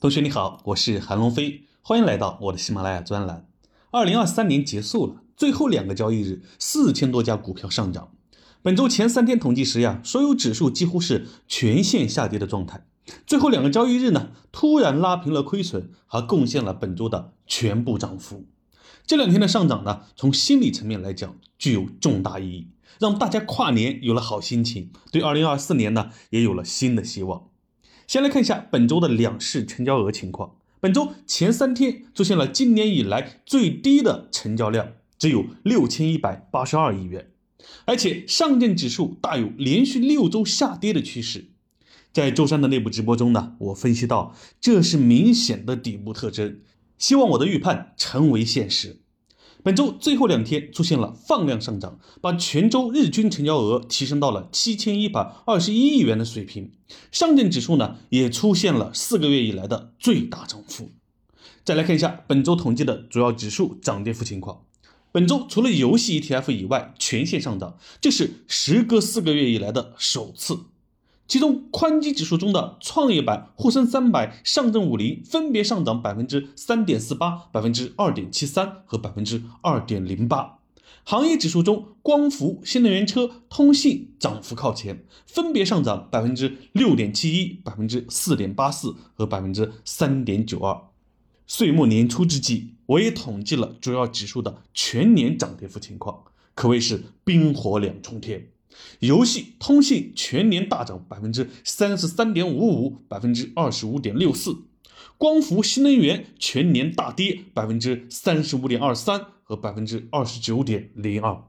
同学你好，我是韩龙飞，欢迎来到我的喜马拉雅专栏。二零二三年结束了，最后两个交易日，四千多家股票上涨。本周前三天统计时呀，所有指数几乎是全线下跌的状态。最后两个交易日呢，突然拉平了亏损，还贡献了本周的全部涨幅。这两天的上涨呢，从心理层面来讲具有重大意义，让大家跨年有了好心情，对二零二四年呢也有了新的希望。先来看一下本周的两市成交额情况。本周前三天出现了今年以来最低的成交量，只有六千一百八十二亿元，而且上证指数大有连续六周下跌的趋势。在周三的内部直播中呢，我分析到这是明显的底部特征。希望我的预判成为现实。本周最后两天出现了放量上涨，把全周日均成交额提升到了七千一百二十一亿元的水平。上证指数呢也出现了四个月以来的最大涨幅。再来看一下本周统计的主要指数涨跌幅情况。本周除了游戏 ETF 以外，全线上涨，这是时隔四个月以来的首次。其中，宽基指数中的创业板、沪深三百、上证五零分别上涨百分之三点四八、百分之二点七三和百分之二点零八。行业指数中，光伏、新能源车、通信涨幅靠前，分别上涨百分之六点七一、百分之四点八四和百分之三点九二。岁末年初之际，我也统计了主要指数的全年涨跌幅情况，可谓是冰火两重天。游戏、通信全年大涨百分之三十三点五五，百分之二十五点六四；光伏、新能源全年大跌百分之三十五点二三和百分之二十九点零二。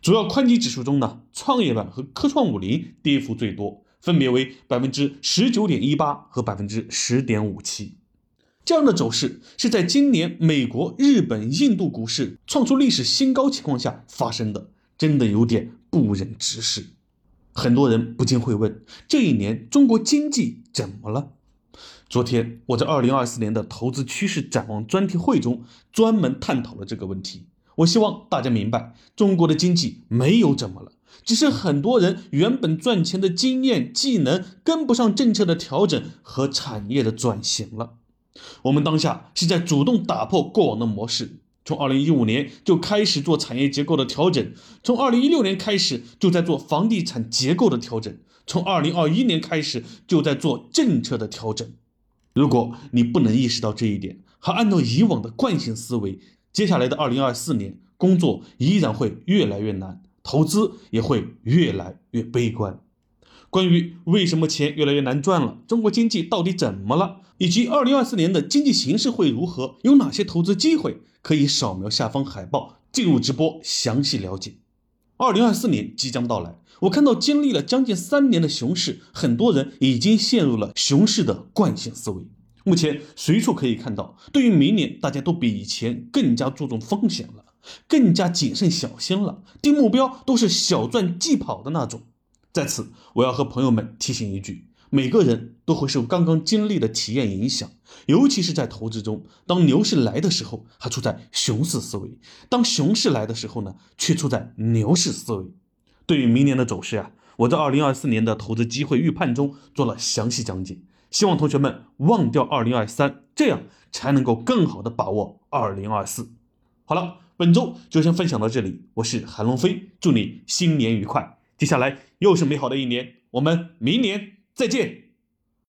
主要宽基指数中呢，创业板和科创五零跌幅最多，分别为百分之十九点一八和百分之十点五七。这样的走势是在今年美国、日本、印度股市创出历史新高情况下发生的。真的有点不忍直视，很多人不禁会问：这一年中国经济怎么了？昨天我在二零二四年的投资趋势展望专题会中专门探讨了这个问题。我希望大家明白，中国的经济没有怎么了，只是很多人原本赚钱的经验、技能跟不上政策的调整和产业的转型了。我们当下是在主动打破过往的模式。从二零一五年就开始做产业结构的调整，从二零一六年开始就在做房地产结构的调整，从二零二一年开始就在做政策的调整。如果你不能意识到这一点，还按照以往的惯性思维，接下来的二零二四年工作依然会越来越难，投资也会越来越悲观。关于为什么钱越来越难赚了，中国经济到底怎么了，以及二零二四年的经济形势会如何，有哪些投资机会？可以扫描下方海报进入直播详细了解。二零二四年即将到来，我看到经历了将近三年的熊市，很多人已经陷入了熊市的惯性思维。目前随处可以看到，对于明年大家都比以前更加注重风险了，更加谨慎小心了，定目标都是小赚即跑的那种。在此，我要和朋友们提醒一句。每个人都会受刚刚经历的体验影响，尤其是在投资中，当牛市来的时候，还处在熊市思维；当熊市来的时候呢，却处在牛市思维。对于明年的走势啊，我在二零二四年的投资机会预判中做了详细讲解，希望同学们忘掉二零二三，这样才能够更好的把握二零二四。好了，本周就先分享到这里，我是韩龙飞，祝你新年愉快，接下来又是美好的一年，我们明年。再见。